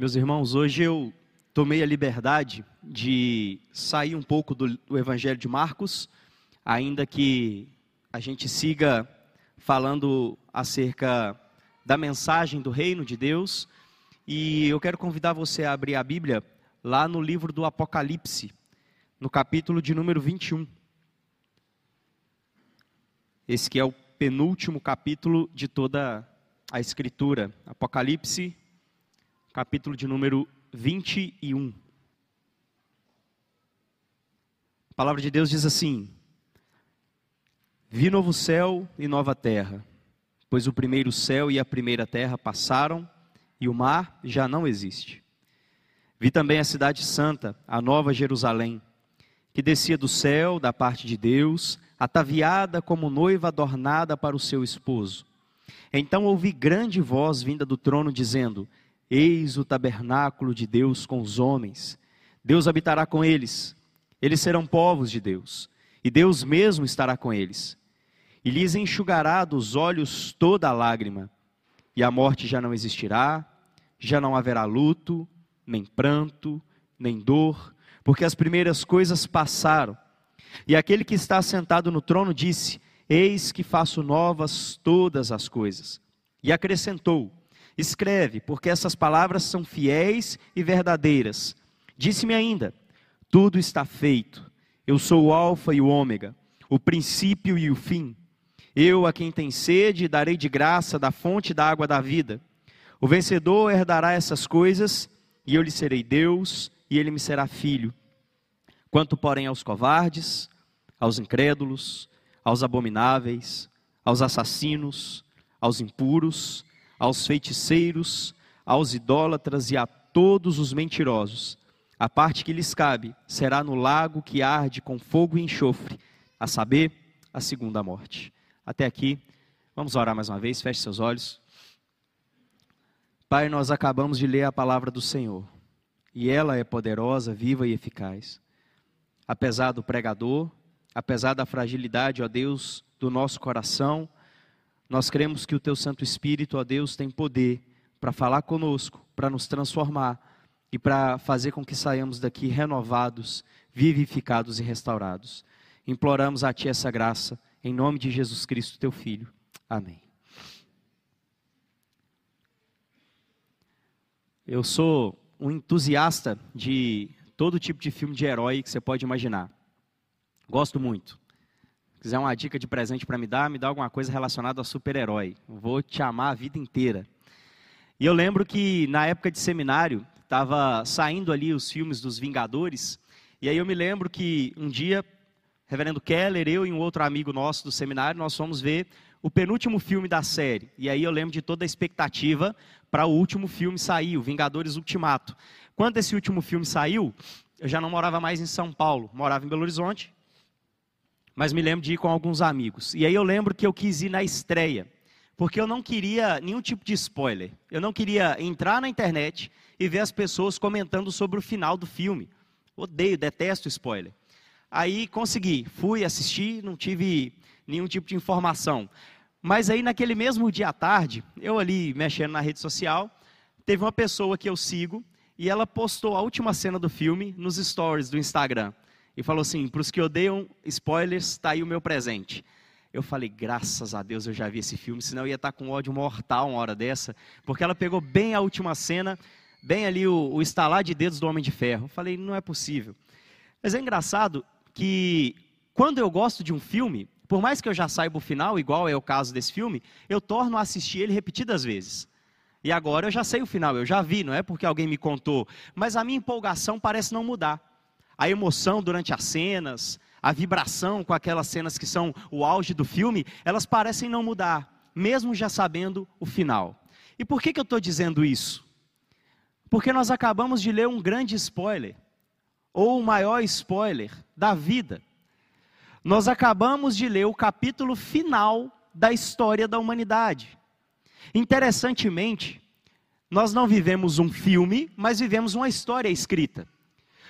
Meus irmãos, hoje eu tomei a liberdade de sair um pouco do, do, Evangelho de Marcos, ainda que a gente siga falando acerca da mensagem do reino de Deus. E eu quero convidar você a abrir a Bíblia lá no livro do Apocalipse, no capítulo de número 21. Esse que é o penúltimo capítulo de toda a Escritura. Apocalipse capítulo de número 21. A palavra de Deus diz assim: Vi novo céu e nova terra, pois o primeiro céu e a primeira terra passaram e o mar já não existe. Vi também a cidade santa, a nova Jerusalém, que descia do céu da parte de Deus, ataviada como noiva adornada para o seu esposo. Então ouvi grande voz vinda do trono dizendo: Eis o tabernáculo de Deus com os homens. Deus habitará com eles. Eles serão povos de Deus, e Deus mesmo estará com eles. E lhes enxugará dos olhos toda a lágrima, e a morte já não existirá, já não haverá luto, nem pranto, nem dor, porque as primeiras coisas passaram. E aquele que está sentado no trono disse: Eis que faço novas todas as coisas. E acrescentou: Escreve, porque essas palavras são fiéis e verdadeiras. Disse-me ainda: Tudo está feito. Eu sou o Alfa e o Ômega, o princípio e o fim. Eu, a quem tem sede, darei de graça da fonte da água da vida. O vencedor herdará essas coisas, e eu lhe serei Deus, e ele me será filho. Quanto, porém, aos covardes, aos incrédulos, aos abomináveis, aos assassinos, aos impuros, aos feiticeiros, aos idólatras e a todos os mentirosos. A parte que lhes cabe será no lago que arde com fogo e enxofre, a saber, a segunda morte. Até aqui, vamos orar mais uma vez, feche seus olhos. Pai, nós acabamos de ler a palavra do Senhor, e ela é poderosa, viva e eficaz. Apesar do pregador, apesar da fragilidade, ó Deus, do nosso coração, nós cremos que o Teu Santo Espírito, ó Deus, tem poder para falar conosco, para nos transformar e para fazer com que saiamos daqui renovados, vivificados e restaurados. Imploramos a Ti essa graça, em nome de Jesus Cristo, Teu Filho. Amém. Eu sou um entusiasta de todo tipo de filme de herói que você pode imaginar. Gosto muito quiser uma dica de presente para me dar, me dá alguma coisa relacionada a super-herói. Vou te amar a vida inteira. E eu lembro que na época de seminário, estava saindo ali os filmes dos Vingadores, e aí eu me lembro que um dia, reverendo Keller, eu e um outro amigo nosso do seminário, nós fomos ver o penúltimo filme da série. E aí eu lembro de toda a expectativa para o último filme sair, o Vingadores Ultimato. Quando esse último filme saiu, eu já não morava mais em São Paulo, morava em Belo Horizonte, mas me lembro de ir com alguns amigos. E aí eu lembro que eu quis ir na estreia, porque eu não queria nenhum tipo de spoiler. Eu não queria entrar na internet e ver as pessoas comentando sobre o final do filme. Odeio, detesto spoiler. Aí consegui, fui assistir, não tive nenhum tipo de informação. Mas aí naquele mesmo dia à tarde, eu ali mexendo na rede social, teve uma pessoa que eu sigo e ela postou a última cena do filme nos stories do Instagram e falou assim: para os que odeiam spoilers, está aí o meu presente. Eu falei, graças a Deus eu já vi esse filme, senão eu ia estar com ódio mortal uma hora dessa, porque ela pegou bem a última cena, bem ali o, o estalar de dedos do Homem de Ferro. Eu falei, não é possível. Mas é engraçado que quando eu gosto de um filme, por mais que eu já saiba o final, igual é o caso desse filme, eu torno a assistir ele repetidas vezes. E agora eu já sei o final, eu já vi, não é porque alguém me contou, mas a minha empolgação parece não mudar a emoção durante as cenas, a vibração com aquelas cenas que são o auge do filme, elas parecem não mudar, mesmo já sabendo o final. E por que, que eu estou dizendo isso? Porque nós acabamos de ler um grande spoiler, ou o maior spoiler da vida. Nós acabamos de ler o capítulo final da história da humanidade. Interessantemente, nós não vivemos um filme, mas vivemos uma história escrita.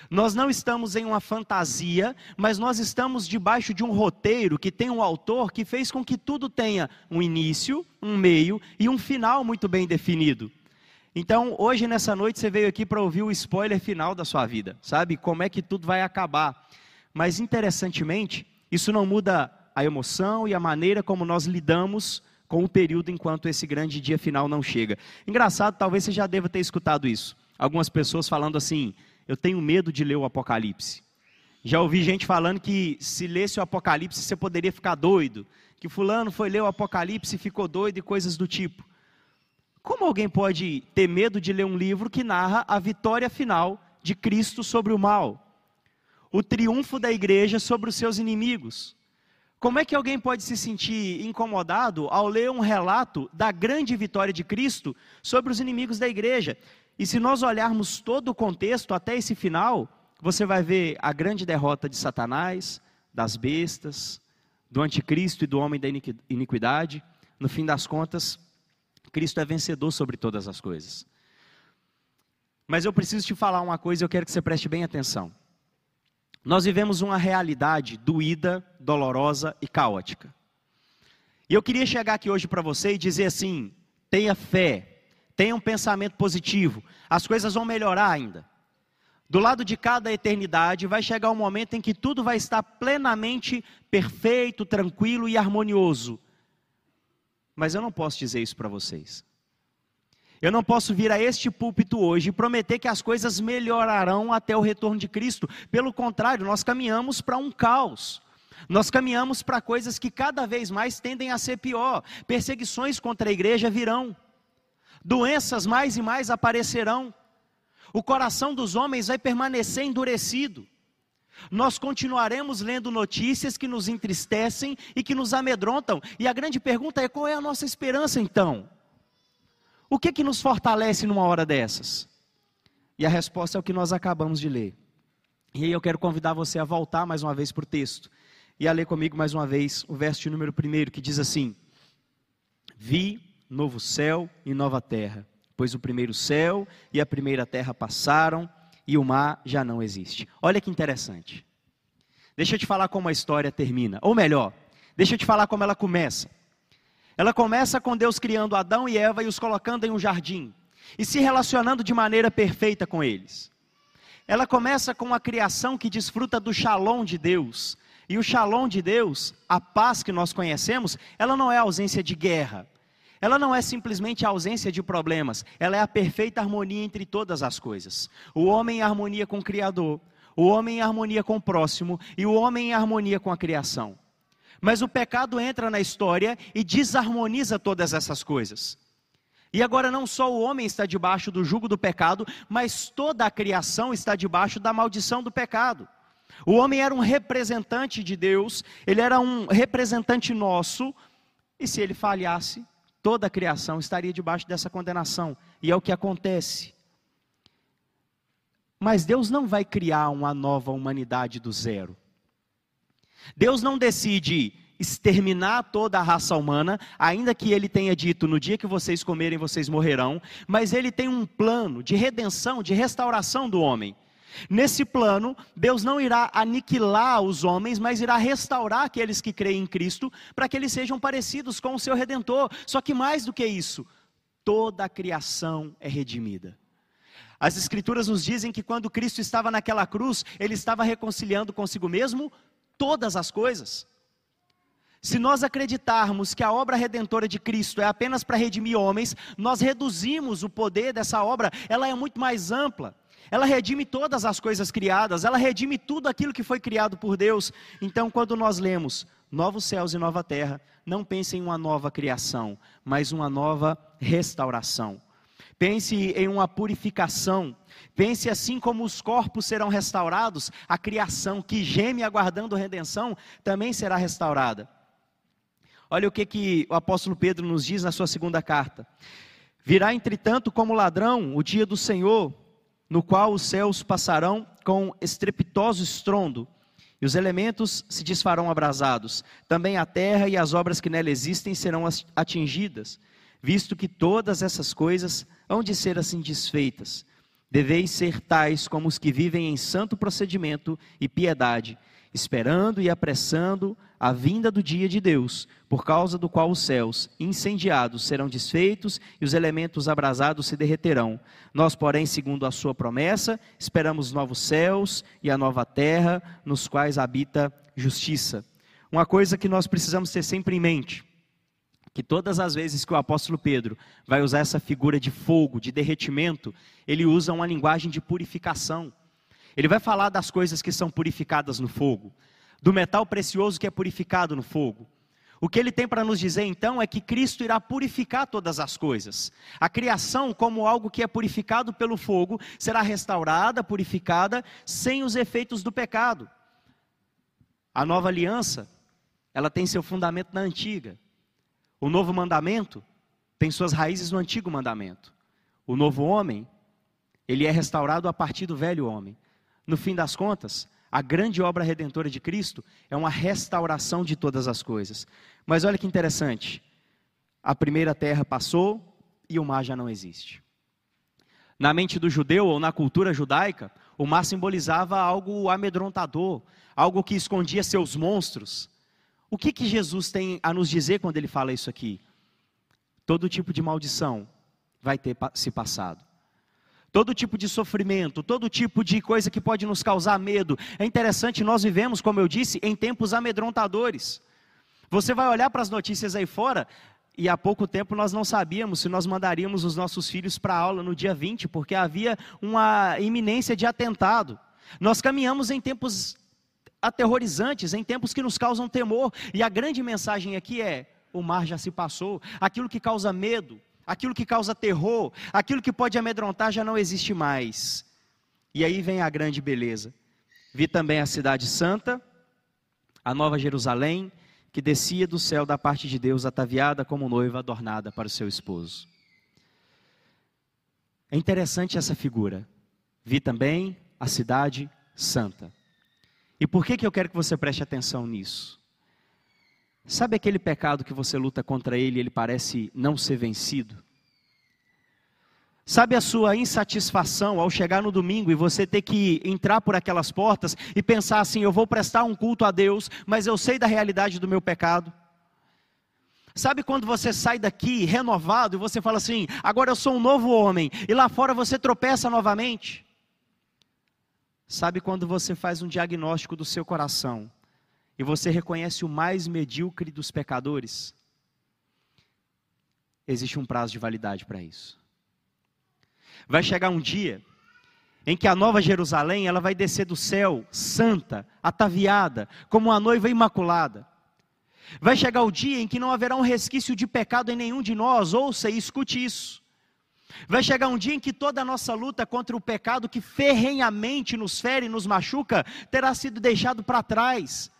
Nós não estamos em uma fantasia, mas nós estamos debaixo de um roteiro que tem um autor que fez com que tudo tenha um início, um meio e um final muito bem definido. Então, hoje nessa noite você veio aqui para ouvir o spoiler final da sua vida, sabe? Como é que tudo vai acabar. Mas interessantemente, isso não muda a emoção e a maneira como nós lidamos com o período enquanto esse grande dia final não chega. Engraçado, talvez você já deva ter escutado isso. Algumas pessoas falando assim: "Eu tenho medo de ler o Apocalipse". Já ouvi gente falando que se lesse o Apocalipse você poderia ficar doido, que fulano foi ler o Apocalipse e ficou doido e coisas do tipo. Como alguém pode ter medo de ler um livro que narra a vitória final de Cristo sobre o mal? O triunfo da igreja sobre os seus inimigos? Como é que alguém pode se sentir incomodado ao ler um relato da grande vitória de Cristo sobre os inimigos da igreja? E se nós olharmos todo o contexto até esse final, você vai ver a grande derrota de Satanás, das bestas, do anticristo e do homem da iniquidade. No fim das contas, Cristo é vencedor sobre todas as coisas. Mas eu preciso te falar uma coisa e eu quero que você preste bem atenção. Nós vivemos uma realidade doída, dolorosa e caótica. E eu queria chegar aqui hoje para você e dizer assim: tenha fé, tenha um pensamento positivo, as coisas vão melhorar ainda. Do lado de cada eternidade vai chegar um momento em que tudo vai estar plenamente perfeito, tranquilo e harmonioso. Mas eu não posso dizer isso para vocês. Eu não posso vir a este púlpito hoje e prometer que as coisas melhorarão até o retorno de Cristo. Pelo contrário, nós caminhamos para um caos. Nós caminhamos para coisas que cada vez mais tendem a ser pior. Perseguições contra a igreja virão. Doenças mais e mais aparecerão. O coração dos homens vai permanecer endurecido nós continuaremos lendo notícias que nos entristecem e que nos amedrontam. E a grande pergunta é: qual é a nossa esperança então? O que que nos fortalece numa hora dessas? E a resposta é o que nós acabamos de ler. E aí eu quero convidar você a voltar mais uma vez para o texto e a ler comigo mais uma vez o verso de número 1 que diz assim: Vi novo céu e nova terra, pois o primeiro céu e a primeira terra passaram e o mar já não existe. Olha que interessante. Deixa eu te falar como a história termina. Ou melhor, deixa eu te falar como ela começa. Ela começa com Deus criando Adão e Eva e os colocando em um jardim e se relacionando de maneira perfeita com eles. Ela começa com a criação que desfruta do shalom de Deus. E o shalom de Deus, a paz que nós conhecemos, ela não é ausência de guerra, ela não é simplesmente a ausência de problemas, ela é a perfeita harmonia entre todas as coisas. O homem em harmonia com o Criador, o homem em harmonia com o próximo e o homem em harmonia com a criação. Mas o pecado entra na história e desarmoniza todas essas coisas. E agora não só o homem está debaixo do jugo do pecado, mas toda a criação está debaixo da maldição do pecado. O homem era um representante de Deus, ele era um representante nosso, e se ele falhasse, toda a criação estaria debaixo dessa condenação, e é o que acontece. Mas Deus não vai criar uma nova humanidade do zero. Deus não decide exterminar toda a raça humana, ainda que ele tenha dito: no dia que vocês comerem, vocês morrerão, mas ele tem um plano de redenção, de restauração do homem. Nesse plano, Deus não irá aniquilar os homens, mas irá restaurar aqueles que creem em Cristo, para que eles sejam parecidos com o seu redentor. Só que mais do que isso, toda a criação é redimida. As Escrituras nos dizem que quando Cristo estava naquela cruz, ele estava reconciliando consigo mesmo todas as coisas. Se nós acreditarmos que a obra redentora de Cristo é apenas para redimir homens, nós reduzimos o poder dessa obra, ela é muito mais ampla. Ela redime todas as coisas criadas, ela redime tudo aquilo que foi criado por Deus. Então, quando nós lemos novos céus e nova terra, não pense em uma nova criação, mas uma nova restauração. Pense em uma purificação. Pense assim como os corpos serão restaurados, a criação que geme aguardando redenção também será restaurada. Olha o que, que o apóstolo Pedro nos diz na sua segunda carta. Virá, entretanto, como ladrão o dia do Senhor, no qual os céus passarão com estrepitoso estrondo, e os elementos se desfarão abrasados. Também a terra e as obras que nela existem serão atingidas, visto que todas essas coisas hão de ser assim desfeitas. Deveis ser tais como os que vivem em santo procedimento e piedade, esperando e apressando a vinda do dia de Deus, por causa do qual os céus, incendiados, serão desfeitos e os elementos abrasados se derreterão. Nós, porém, segundo a sua promessa, esperamos novos céus e a nova terra, nos quais habita justiça. Uma coisa que nós precisamos ter sempre em mente, que todas as vezes que o apóstolo Pedro vai usar essa figura de fogo, de derretimento, ele usa uma linguagem de purificação. Ele vai falar das coisas que são purificadas no fogo, do metal precioso que é purificado no fogo. O que ele tem para nos dizer então é que Cristo irá purificar todas as coisas. A criação, como algo que é purificado pelo fogo, será restaurada, purificada, sem os efeitos do pecado. A nova aliança, ela tem seu fundamento na antiga. O novo mandamento tem suas raízes no antigo mandamento. O novo homem, ele é restaurado a partir do velho homem. No fim das contas, a grande obra redentora de Cristo é uma restauração de todas as coisas. Mas olha que interessante. A primeira terra passou e o mar já não existe. Na mente do judeu ou na cultura judaica, o mar simbolizava algo amedrontador, algo que escondia seus monstros. O que, que Jesus tem a nos dizer quando ele fala isso aqui? Todo tipo de maldição vai ter se passado todo tipo de sofrimento, todo tipo de coisa que pode nos causar medo. É interessante, nós vivemos, como eu disse, em tempos amedrontadores. Você vai olhar para as notícias aí fora, e há pouco tempo nós não sabíamos se nós mandaríamos os nossos filhos para a aula no dia 20, porque havia uma iminência de atentado. Nós caminhamos em tempos aterrorizantes, em tempos que nos causam temor, e a grande mensagem aqui é: o mar já se passou, aquilo que causa medo, aquilo que causa terror, aquilo que pode amedrontar já não existe mais. E aí vem a grande beleza. Vi também a cidade santa, a nova Jerusalém, que descia do céu da parte de Deus, ataviada como noiva adornada para o seu esposo. É interessante essa figura. Vi também a cidade santa. E por que, que eu quero que você preste atenção nisso? Sabe aquele pecado que você luta contra ele e ele parece não ser vencido? Sabe a sua insatisfação ao chegar no domingo e você ter que entrar por aquelas portas e pensar assim: eu vou prestar um culto a Deus, mas eu sei da realidade do meu pecado? Sabe quando você sai daqui renovado e você fala assim: agora eu sou um novo homem, e lá fora você tropeça novamente? Sabe quando você faz um diagnóstico do seu coração e você reconhece o mais medíocre dos pecadores, existe um prazo de validade para isso. Vai chegar um dia em que a nova Jerusalém, ela vai descer do céu santa, ataviada, como uma noiva imaculada. Vai chegar o dia em que não haverá um resquício de pecado em nenhum de nós, ouça e escute isso. Vai chegar um dia em que toda a nossa luta contra o pecado que ferrenhamente nos fere e nos machuca terá sido deixado para trás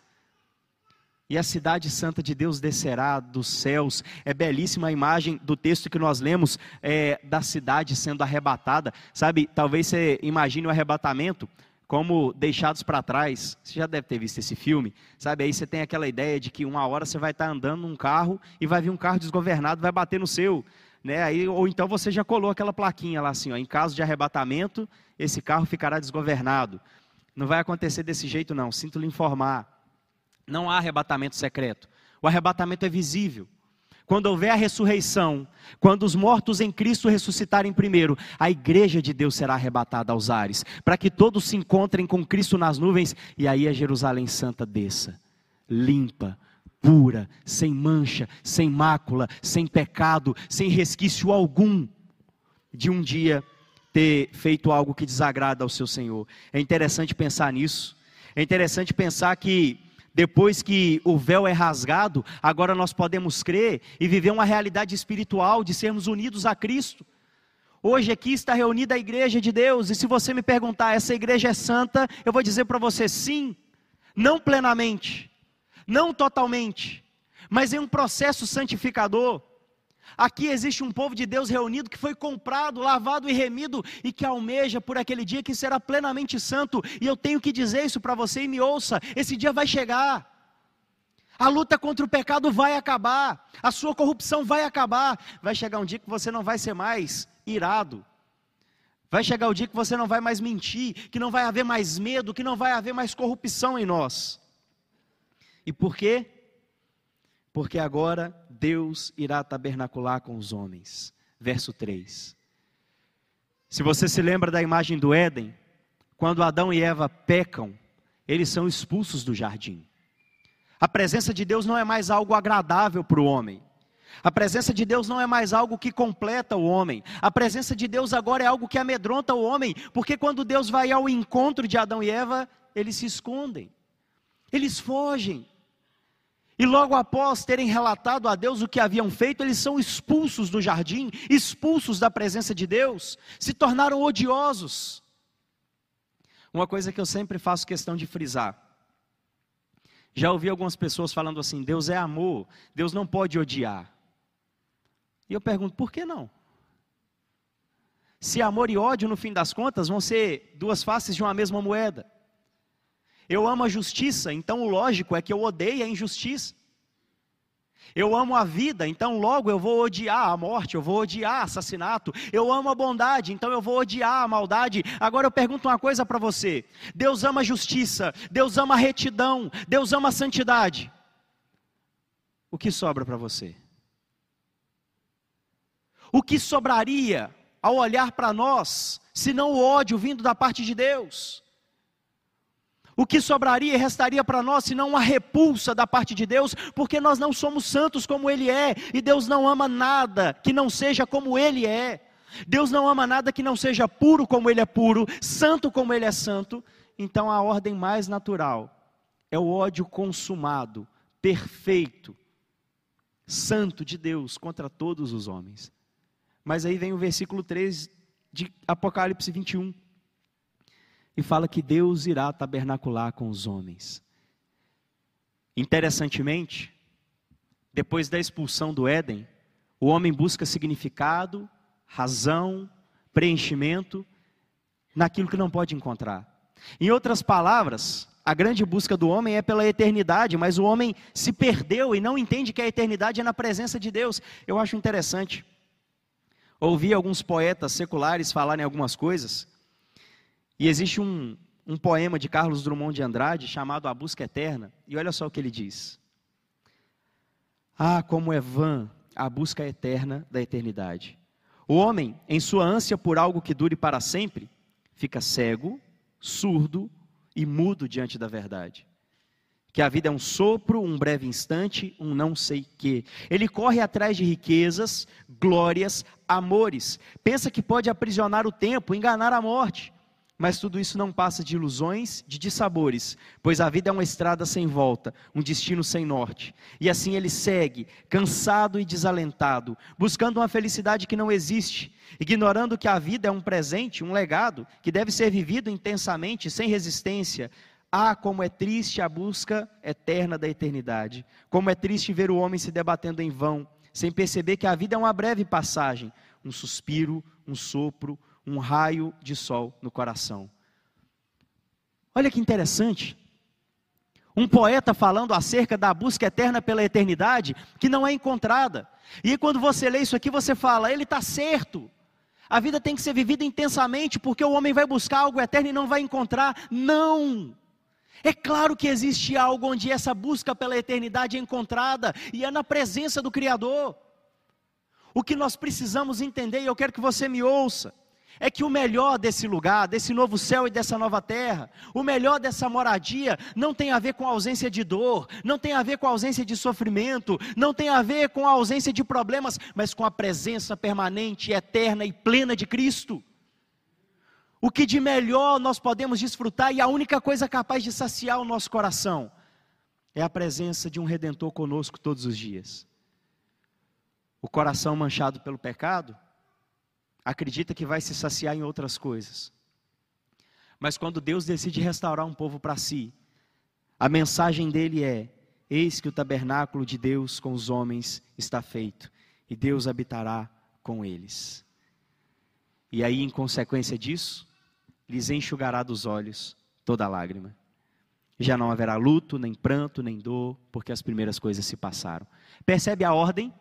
e a cidade santa de Deus descerá dos céus. É belíssima a imagem do texto que nós lemos é, da cidade sendo arrebatada. Sabe, talvez você imagine o arrebatamento como deixados para trás. Você já deve ter visto esse filme, sabe? Aí você tem aquela ideia de que uma hora você vai estar andando num carro e vai vir um carro desgovernado, vai bater no seu. Né? Aí, ou então você já colou aquela plaquinha lá assim, ó, em caso de arrebatamento, esse carro ficará desgovernado. Não vai acontecer desse jeito não, sinto lhe informar. Não há arrebatamento secreto. O arrebatamento é visível. Quando houver a ressurreição, quando os mortos em Cristo ressuscitarem primeiro, a igreja de Deus será arrebatada aos ares, para que todos se encontrem com Cristo nas nuvens e aí a Jerusalém Santa desça, limpa, pura, sem mancha, sem mácula, sem pecado, sem resquício algum de um dia ter feito algo que desagrada ao seu Senhor. É interessante pensar nisso. É interessante pensar que depois que o véu é rasgado, agora nós podemos crer e viver uma realidade espiritual de sermos unidos a Cristo. Hoje aqui está reunida a igreja de Deus, e se você me perguntar, essa igreja é santa, eu vou dizer para você sim, não plenamente, não totalmente, mas em um processo santificador. Aqui existe um povo de Deus reunido que foi comprado, lavado e remido e que almeja por aquele dia que será plenamente santo. E eu tenho que dizer isso para você e me ouça: esse dia vai chegar. A luta contra o pecado vai acabar, a sua corrupção vai acabar. Vai chegar um dia que você não vai ser mais irado. Vai chegar o dia que você não vai mais mentir, que não vai haver mais medo, que não vai haver mais corrupção em nós. E por quê? Porque agora Deus irá tabernacular com os homens. Verso 3. Se você se lembra da imagem do Éden, quando Adão e Eva pecam, eles são expulsos do jardim. A presença de Deus não é mais algo agradável para o homem. A presença de Deus não é mais algo que completa o homem. A presença de Deus agora é algo que amedronta o homem, porque quando Deus vai ao encontro de Adão e Eva, eles se escondem. Eles fogem. E logo após terem relatado a Deus o que haviam feito, eles são expulsos do jardim, expulsos da presença de Deus, se tornaram odiosos. Uma coisa que eu sempre faço questão de frisar. Já ouvi algumas pessoas falando assim: Deus é amor, Deus não pode odiar. E eu pergunto, por que não? Se amor e ódio, no fim das contas, vão ser duas faces de uma mesma moeda. Eu amo a justiça, então o lógico é que eu odeio a injustiça. Eu amo a vida, então logo eu vou odiar a morte, eu vou odiar assassinato. Eu amo a bondade, então eu vou odiar a maldade. Agora eu pergunto uma coisa para você: Deus ama a justiça, Deus ama a retidão, Deus ama a santidade. O que sobra para você? O que sobraria ao olhar para nós, se não o ódio vindo da parte de Deus? O que sobraria e restaria para nós se não uma repulsa da parte de Deus, porque nós não somos santos como Ele é, e Deus não ama nada que não seja como Ele é. Deus não ama nada que não seja puro como Ele é puro, santo como Ele é santo. Então a ordem mais natural é o ódio consumado, perfeito, santo de Deus contra todos os homens. Mas aí vem o versículo 3 de Apocalipse 21 e fala que Deus irá tabernacular com os homens. Interessantemente, depois da expulsão do Éden, o homem busca significado, razão, preenchimento naquilo que não pode encontrar. Em outras palavras, a grande busca do homem é pela eternidade, mas o homem se perdeu e não entende que a eternidade é na presença de Deus. Eu acho interessante. Ouvi alguns poetas seculares falarem algumas coisas e existe um, um poema de Carlos Drummond de Andrade chamado A Busca Eterna, e olha só o que ele diz: Ah, como é vã a busca eterna da eternidade. O homem, em sua ânsia por algo que dure para sempre, fica cego, surdo e mudo diante da verdade. Que a vida é um sopro, um breve instante, um não sei quê. Ele corre atrás de riquezas, glórias, amores. Pensa que pode aprisionar o tempo, enganar a morte. Mas tudo isso não passa de ilusões, de dissabores, pois a vida é uma estrada sem volta, um destino sem norte. E assim ele segue, cansado e desalentado, buscando uma felicidade que não existe, ignorando que a vida é um presente, um legado, que deve ser vivido intensamente, sem resistência. Ah, como é triste a busca eterna da eternidade. Como é triste ver o homem se debatendo em vão, sem perceber que a vida é uma breve passagem, um suspiro, um sopro, um raio de sol no coração. Olha que interessante. Um poeta falando acerca da busca eterna pela eternidade que não é encontrada. E quando você lê isso aqui, você fala, ele está certo. A vida tem que ser vivida intensamente, porque o homem vai buscar algo eterno e não vai encontrar. Não! É claro que existe algo onde essa busca pela eternidade é encontrada, e é na presença do Criador. O que nós precisamos entender, e eu quero que você me ouça, é que o melhor desse lugar, desse novo céu e dessa nova terra, o melhor dessa moradia, não tem a ver com a ausência de dor, não tem a ver com a ausência de sofrimento, não tem a ver com a ausência de problemas, mas com a presença permanente, eterna e plena de Cristo. O que de melhor nós podemos desfrutar e a única coisa capaz de saciar o nosso coração é a presença de um redentor conosco todos os dias. O coração manchado pelo pecado acredita que vai se saciar em outras coisas. Mas quando Deus decide restaurar um povo para si, a mensagem dele é: Eis que o tabernáculo de Deus com os homens está feito, e Deus habitará com eles. E aí, em consequência disso, lhes enxugará dos olhos toda lágrima. Já não haverá luto, nem pranto, nem dor, porque as primeiras coisas se passaram. Percebe a ordem?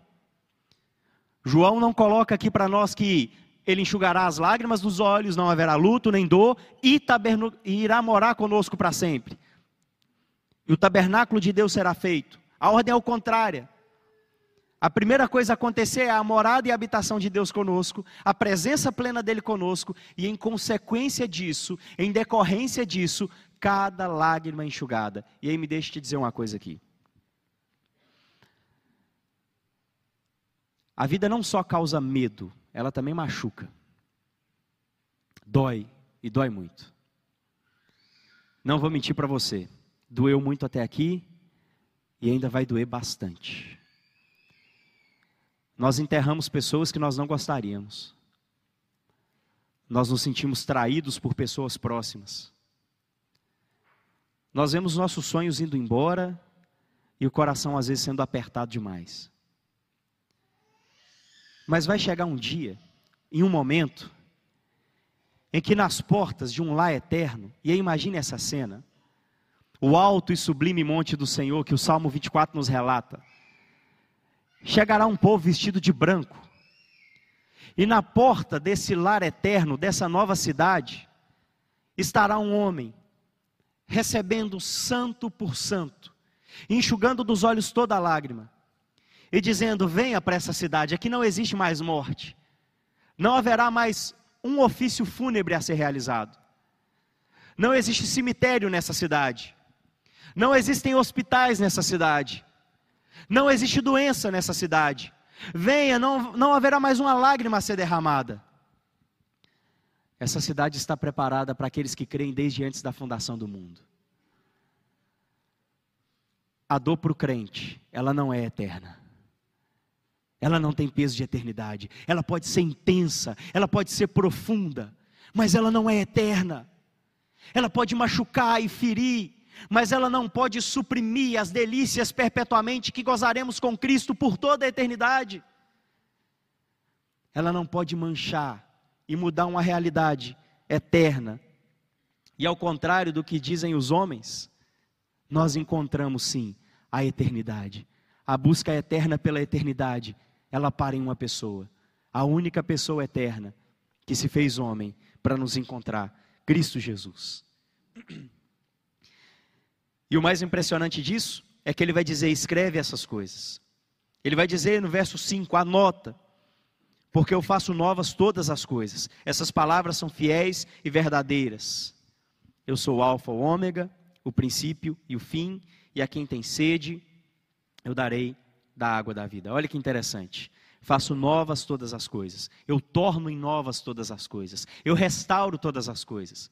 João não coloca aqui para nós que ele enxugará as lágrimas dos olhos, não haverá luto nem dor, e irá morar conosco para sempre. E o tabernáculo de Deus será feito. A ordem é o contrária. A primeira coisa a acontecer é a morada e a habitação de Deus conosco, a presença plena dele conosco, e em consequência disso, em decorrência disso, cada lágrima enxugada. E aí me deixe te dizer uma coisa aqui. A vida não só causa medo, ela também machuca. Dói, e dói muito. Não vou mentir para você, doeu muito até aqui e ainda vai doer bastante. Nós enterramos pessoas que nós não gostaríamos. Nós nos sentimos traídos por pessoas próximas. Nós vemos nossos sonhos indo embora e o coração às vezes sendo apertado demais. Mas vai chegar um dia, em um momento, em que nas portas de um lar eterno, e aí imagine essa cena, o alto e sublime monte do Senhor que o Salmo 24 nos relata, chegará um povo vestido de branco. E na porta desse lar eterno, dessa nova cidade, estará um homem, recebendo santo por santo, enxugando dos olhos toda lágrima, e dizendo: Venha para essa cidade, aqui não existe mais morte, não haverá mais um ofício fúnebre a ser realizado, não existe cemitério nessa cidade, não existem hospitais nessa cidade, não existe doença nessa cidade. Venha, não, não haverá mais uma lágrima a ser derramada. Essa cidade está preparada para aqueles que creem desde antes da fundação do mundo. A dor para o crente, ela não é eterna. Ela não tem peso de eternidade. Ela pode ser intensa, ela pode ser profunda, mas ela não é eterna. Ela pode machucar e ferir, mas ela não pode suprimir as delícias perpetuamente que gozaremos com Cristo por toda a eternidade. Ela não pode manchar e mudar uma realidade eterna. E ao contrário do que dizem os homens, nós encontramos sim a eternidade. A busca eterna pela eternidade, ela para em uma pessoa, a única pessoa eterna que se fez homem para nos encontrar, Cristo Jesus. E o mais impressionante disso é que ele vai dizer: escreve essas coisas. Ele vai dizer no verso 5: anota, porque eu faço novas todas as coisas. Essas palavras são fiéis e verdadeiras. Eu sou o Alfa, o Ômega, o princípio e o fim, e a quem tem sede, eu darei da água da vida. Olha que interessante. Faço novas todas as coisas. Eu torno em novas todas as coisas. Eu restauro todas as coisas.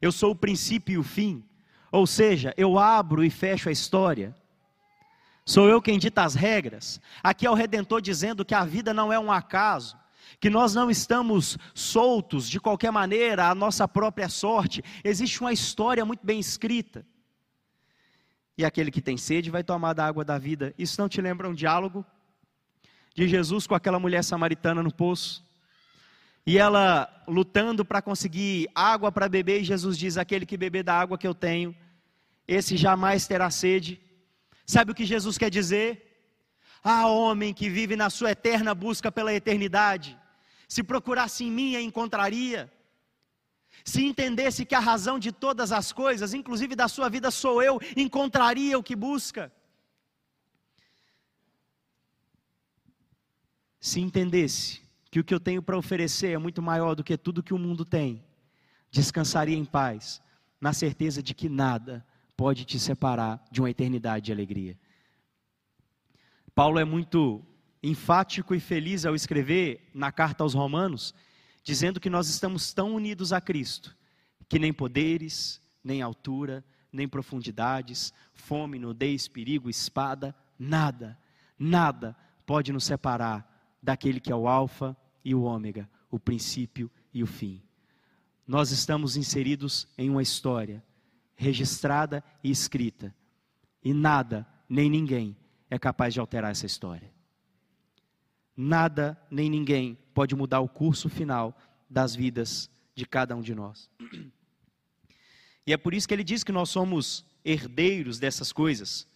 Eu sou o princípio e o fim. Ou seja, eu abro e fecho a história. Sou eu quem dita as regras. Aqui é o redentor dizendo que a vida não é um acaso, que nós não estamos soltos de qualquer maneira à nossa própria sorte. Existe uma história muito bem escrita. E aquele que tem sede vai tomar da água da vida. Isso não te lembra um diálogo de Jesus com aquela mulher samaritana no poço? E ela lutando para conseguir água para beber, e Jesus diz: Aquele que beber da água que eu tenho, esse jamais terá sede. Sabe o que Jesus quer dizer? Ah, homem que vive na sua eterna busca pela eternidade, se procurasse em mim, a encontraria. Se entendesse que a razão de todas as coisas, inclusive da sua vida, sou eu, encontraria o que busca. Se entendesse que o que eu tenho para oferecer é muito maior do que tudo que o mundo tem, descansaria em paz, na certeza de que nada pode te separar de uma eternidade de alegria. Paulo é muito enfático e feliz ao escrever na carta aos Romanos, dizendo que nós estamos tão unidos a Cristo que nem poderes, nem altura, nem profundidades, fome, nudez, perigo, espada, nada, nada pode nos separar daquele que é o Alfa e o ômega, o princípio e o fim. Nós estamos inseridos em uma história registrada e escrita, e nada, nem ninguém é capaz de alterar essa história. Nada, nem ninguém pode mudar o curso final das vidas de cada um de nós. E é por isso que ele diz que nós somos herdeiros dessas coisas.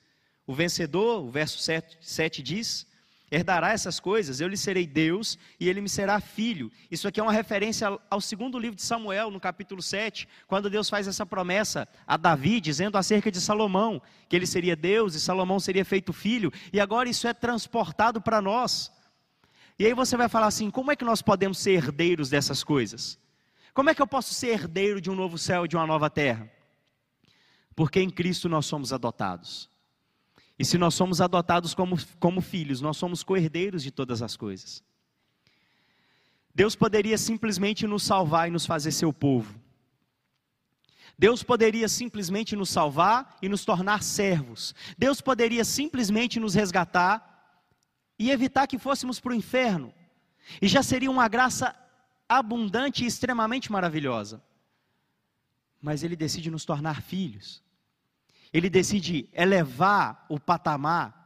O vencedor, o verso 7, 7 diz: herdará essas coisas, eu lhe serei Deus e ele me será filho. Isso aqui é uma referência ao segundo livro de Samuel, no capítulo 7, quando Deus faz essa promessa a Davi, dizendo acerca de Salomão, que ele seria Deus e Salomão seria feito filho, e agora isso é transportado para nós. E aí você vai falar assim: como é que nós podemos ser herdeiros dessas coisas? Como é que eu posso ser herdeiro de um novo céu e de uma nova terra? Porque em Cristo nós somos adotados. E se nós somos adotados como, como filhos, nós somos co-herdeiros de todas as coisas. Deus poderia simplesmente nos salvar e nos fazer seu povo. Deus poderia simplesmente nos salvar e nos tornar servos. Deus poderia simplesmente nos resgatar e evitar que fôssemos para o inferno. E já seria uma graça abundante e extremamente maravilhosa. Mas Ele decide nos tornar filhos ele decide elevar o patamar.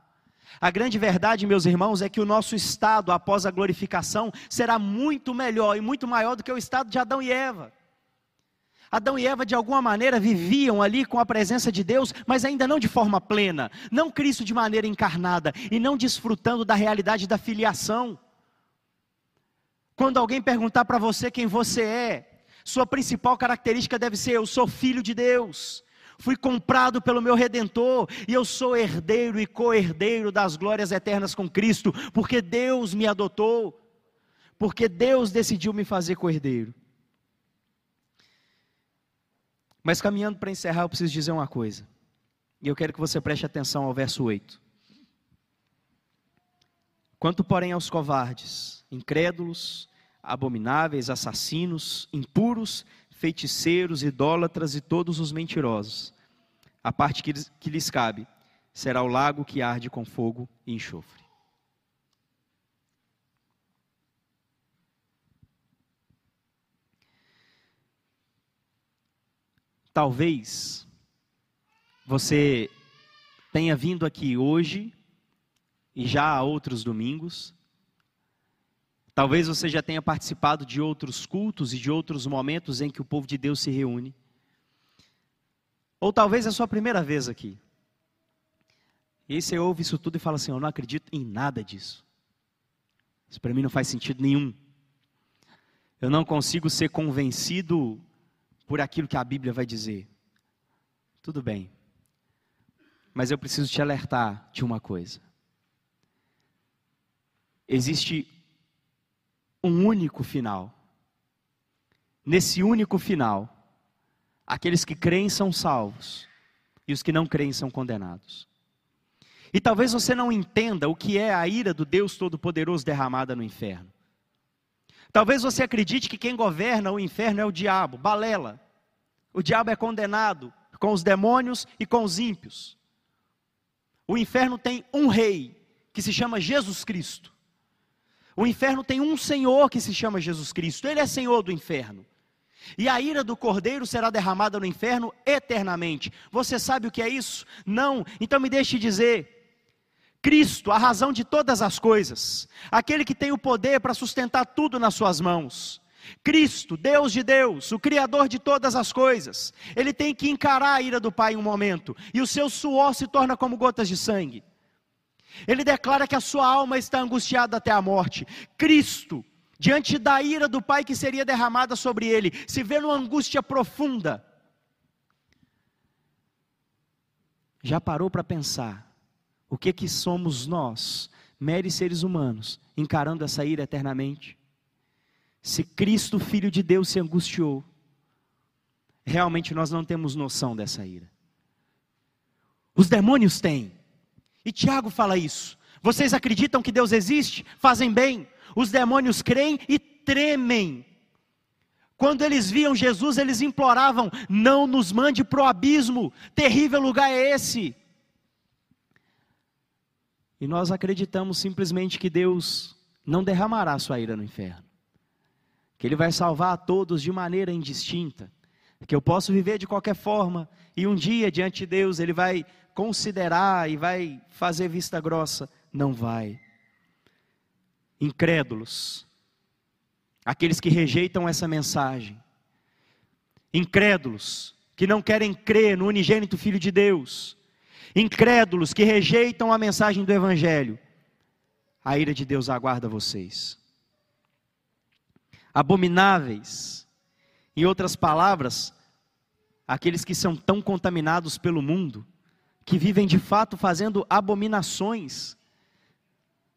A grande verdade, meus irmãos, é que o nosso estado após a glorificação será muito melhor e muito maior do que o estado de Adão e Eva. Adão e Eva, de alguma maneira, viviam ali com a presença de Deus, mas ainda não de forma plena, não Cristo de maneira encarnada e não desfrutando da realidade da filiação. Quando alguém perguntar para você quem você é, sua principal característica deve ser: eu sou filho de Deus fui comprado pelo meu redentor e eu sou herdeiro e co-herdeiro das glórias eternas com Cristo, porque Deus me adotou, porque Deus decidiu me fazer co-herdeiro. Mas caminhando para encerrar, eu preciso dizer uma coisa. E eu quero que você preste atenção ao verso 8. Quanto, porém, aos covardes, incrédulos, abomináveis, assassinos, impuros, feiticeiros, idólatras e todos os mentirosos. A parte que, que lhes cabe será o lago que arde com fogo e enxofre. Talvez você tenha vindo aqui hoje e já há outros domingos Talvez você já tenha participado de outros cultos e de outros momentos em que o povo de Deus se reúne. Ou talvez é a sua primeira vez aqui. E aí você ouve isso tudo e fala assim: Eu não acredito em nada disso. Isso para mim não faz sentido nenhum. Eu não consigo ser convencido por aquilo que a Bíblia vai dizer. Tudo bem. Mas eu preciso te alertar de uma coisa. Existe um único final. Nesse único final, aqueles que creem são salvos e os que não creem são condenados. E talvez você não entenda o que é a ira do Deus Todo-Poderoso derramada no inferno. Talvez você acredite que quem governa o inferno é o diabo, balela. O diabo é condenado com os demônios e com os ímpios. O inferno tem um rei, que se chama Jesus Cristo. O inferno tem um Senhor que se chama Jesus Cristo, Ele é Senhor do inferno. E a ira do cordeiro será derramada no inferno eternamente. Você sabe o que é isso? Não. Então me deixe dizer. Cristo, a razão de todas as coisas, aquele que tem o poder para sustentar tudo nas suas mãos. Cristo, Deus de Deus, o Criador de todas as coisas, ele tem que encarar a ira do Pai em um momento, e o seu suor se torna como gotas de sangue. Ele declara que a sua alma está angustiada até a morte. Cristo, diante da ira do Pai que seria derramada sobre ele, se vê numa angústia profunda. Já parou para pensar o que que somos nós, meros seres humanos, encarando essa ira eternamente? Se Cristo, Filho de Deus, se angustiou, realmente nós não temos noção dessa ira. Os demônios têm. E Tiago fala isso. Vocês acreditam que Deus existe? Fazem bem. Os demônios creem e tremem. Quando eles viam Jesus, eles imploravam: Não nos mande para o abismo, terrível lugar é esse. E nós acreditamos simplesmente que Deus não derramará sua ira no inferno, que Ele vai salvar a todos de maneira indistinta, que eu posso viver de qualquer forma, e um dia diante de Deus Ele vai considerar e vai fazer vista grossa. Não vai. Incrédulos, aqueles que rejeitam essa mensagem, incrédulos, que não querem crer no unigênito Filho de Deus, incrédulos que rejeitam a mensagem do Evangelho, a ira de Deus aguarda vocês. Abomináveis, em outras palavras, aqueles que são tão contaminados pelo mundo, que vivem de fato fazendo abominações,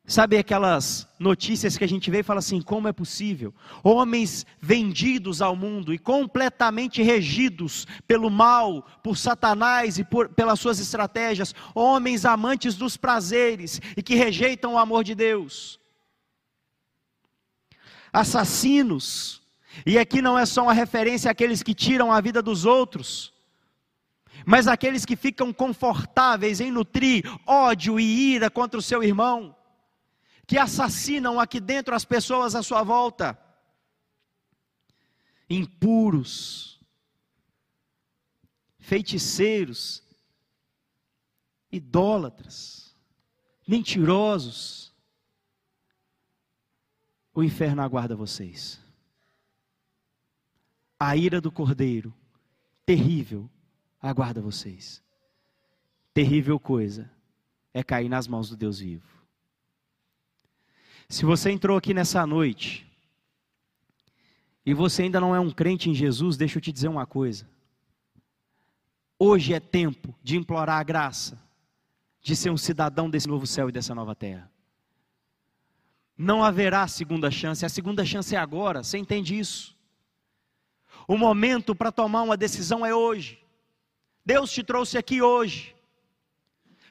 Sabe aquelas notícias que a gente vê e fala assim: como é possível? Homens vendidos ao mundo e completamente regidos pelo mal, por Satanás e por, pelas suas estratégias, homens amantes dos prazeres e que rejeitam o amor de Deus. Assassinos, e aqui não é só uma referência àqueles que tiram a vida dos outros, mas aqueles que ficam confortáveis em nutrir ódio e ira contra o seu irmão que assassinam aqui dentro as pessoas à sua volta. Impuros, feiticeiros, idólatras, mentirosos. O inferno aguarda vocês. A ira do cordeiro, terrível, aguarda vocês. Terrível coisa é cair nas mãos do Deus vivo. Se você entrou aqui nessa noite e você ainda não é um crente em Jesus, deixa eu te dizer uma coisa. Hoje é tempo de implorar a graça de ser um cidadão desse novo céu e dessa nova terra. Não haverá segunda chance, a segunda chance é agora, você entende isso? O momento para tomar uma decisão é hoje. Deus te trouxe aqui hoje.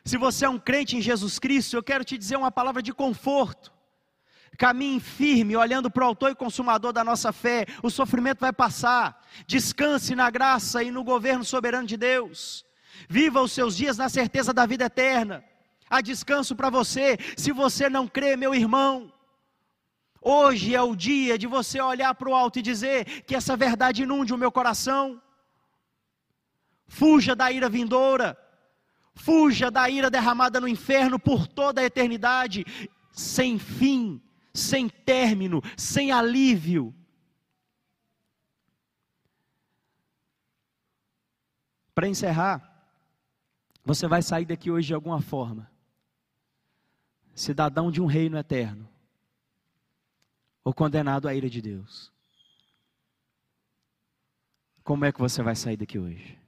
Se você é um crente em Jesus Cristo, eu quero te dizer uma palavra de conforto. Caminhe firme, olhando para o autor e consumador da nossa fé. O sofrimento vai passar. Descanse na graça e no governo soberano de Deus. Viva os seus dias na certeza da vida eterna. Há descanso para você. Se você não crê, meu irmão, hoje é o dia de você olhar para o alto e dizer que essa verdade inunde o meu coração. Fuja da ira vindoura. Fuja da ira derramada no inferno por toda a eternidade, sem fim sem término, sem alívio. Para encerrar, você vai sair daqui hoje de alguma forma, cidadão de um reino eterno, ou condenado à ira de Deus. Como é que você vai sair daqui hoje?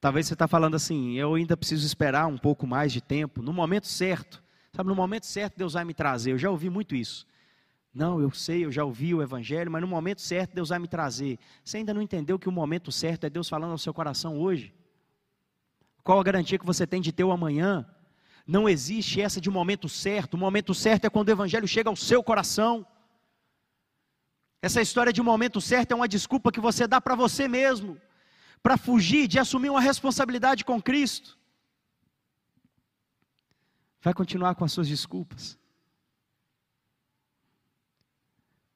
Talvez você está falando assim, eu ainda preciso esperar um pouco mais de tempo, no momento certo. Sabe, no momento certo Deus vai me trazer. Eu já ouvi muito isso. Não, eu sei, eu já ouvi o Evangelho, mas no momento certo Deus vai me trazer. Você ainda não entendeu que o momento certo é Deus falando ao seu coração hoje? Qual a garantia que você tem de ter o amanhã? Não existe essa de momento certo. O momento certo é quando o Evangelho chega ao seu coração. Essa história de momento certo é uma desculpa que você dá para você mesmo, para fugir de assumir uma responsabilidade com Cristo. Vai continuar com as suas desculpas.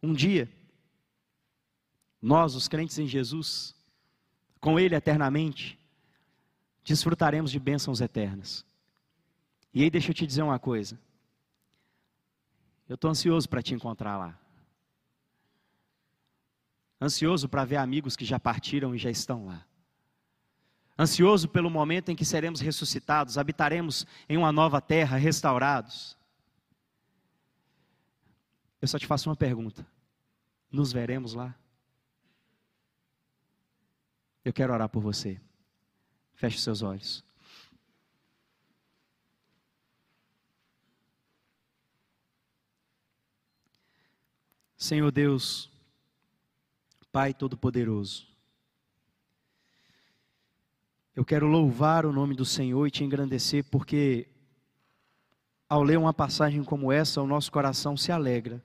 Um dia, nós, os crentes em Jesus, com Ele eternamente, desfrutaremos de bênçãos eternas. E aí, deixa eu te dizer uma coisa. Eu estou ansioso para te encontrar lá. Ansioso para ver amigos que já partiram e já estão lá ansioso pelo momento em que seremos ressuscitados, habitaremos em uma nova terra, restaurados. Eu só te faço uma pergunta: nos veremos lá? Eu quero orar por você. Feche seus olhos. Senhor Deus, Pai Todo-Poderoso, eu quero louvar o nome do Senhor e te engrandecer, porque ao ler uma passagem como essa, o nosso coração se alegra.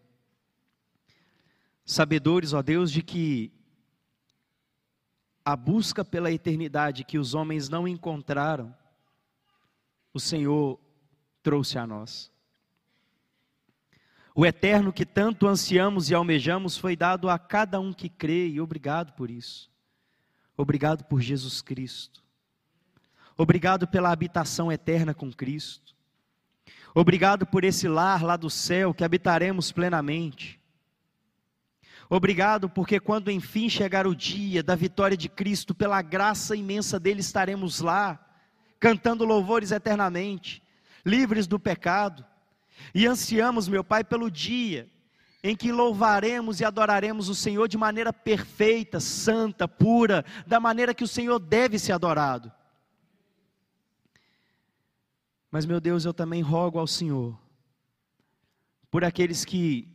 Sabedores, ó Deus, de que a busca pela eternidade que os homens não encontraram, o Senhor trouxe a nós. O eterno que tanto ansiamos e almejamos foi dado a cada um que crê, e obrigado por isso. Obrigado por Jesus Cristo. Obrigado pela habitação eterna com Cristo. Obrigado por esse lar lá do céu que habitaremos plenamente. Obrigado porque quando enfim chegar o dia da vitória de Cristo, pela graça imensa dele estaremos lá, cantando louvores eternamente, livres do pecado, e ansiamos, meu Pai, pelo dia em que louvaremos e adoraremos o Senhor de maneira perfeita, santa, pura, da maneira que o Senhor deve ser adorado. Mas, meu Deus, eu também rogo ao Senhor, por aqueles que,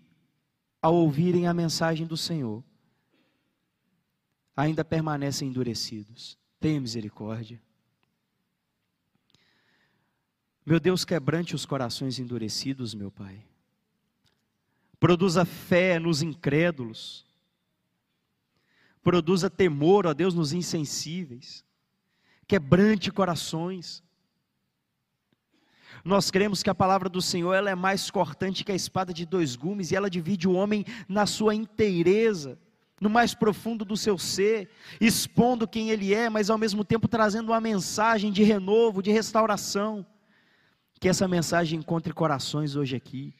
ao ouvirem a mensagem do Senhor, ainda permanecem endurecidos. Tenha misericórdia. Meu Deus, quebrante os corações endurecidos, meu Pai. Produza fé nos incrédulos. Produza temor, ó Deus, nos insensíveis. Quebrante corações. Nós cremos que a palavra do Senhor ela é mais cortante que a espada de dois gumes e ela divide o homem na sua inteireza, no mais profundo do seu ser, expondo quem ele é, mas ao mesmo tempo trazendo uma mensagem de renovo, de restauração. Que essa mensagem encontre corações hoje aqui.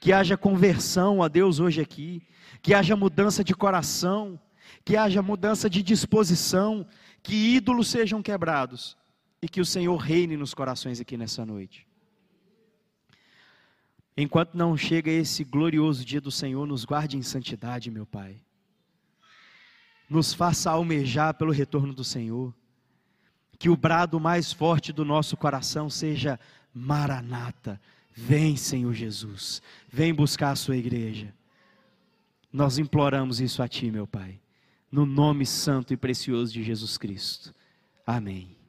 Que haja conversão a Deus hoje aqui, que haja mudança de coração, que haja mudança de disposição, que ídolos sejam quebrados e que o Senhor reine nos corações aqui nessa noite. Enquanto não chega esse glorioso dia do Senhor, nos guarde em santidade, meu Pai. Nos faça almejar pelo retorno do Senhor. Que o brado mais forte do nosso coração seja Maranata, Vem, Senhor Jesus, vem buscar a sua igreja. Nós imploramos isso a Ti, meu Pai, no nome santo e precioso de Jesus Cristo. Amém.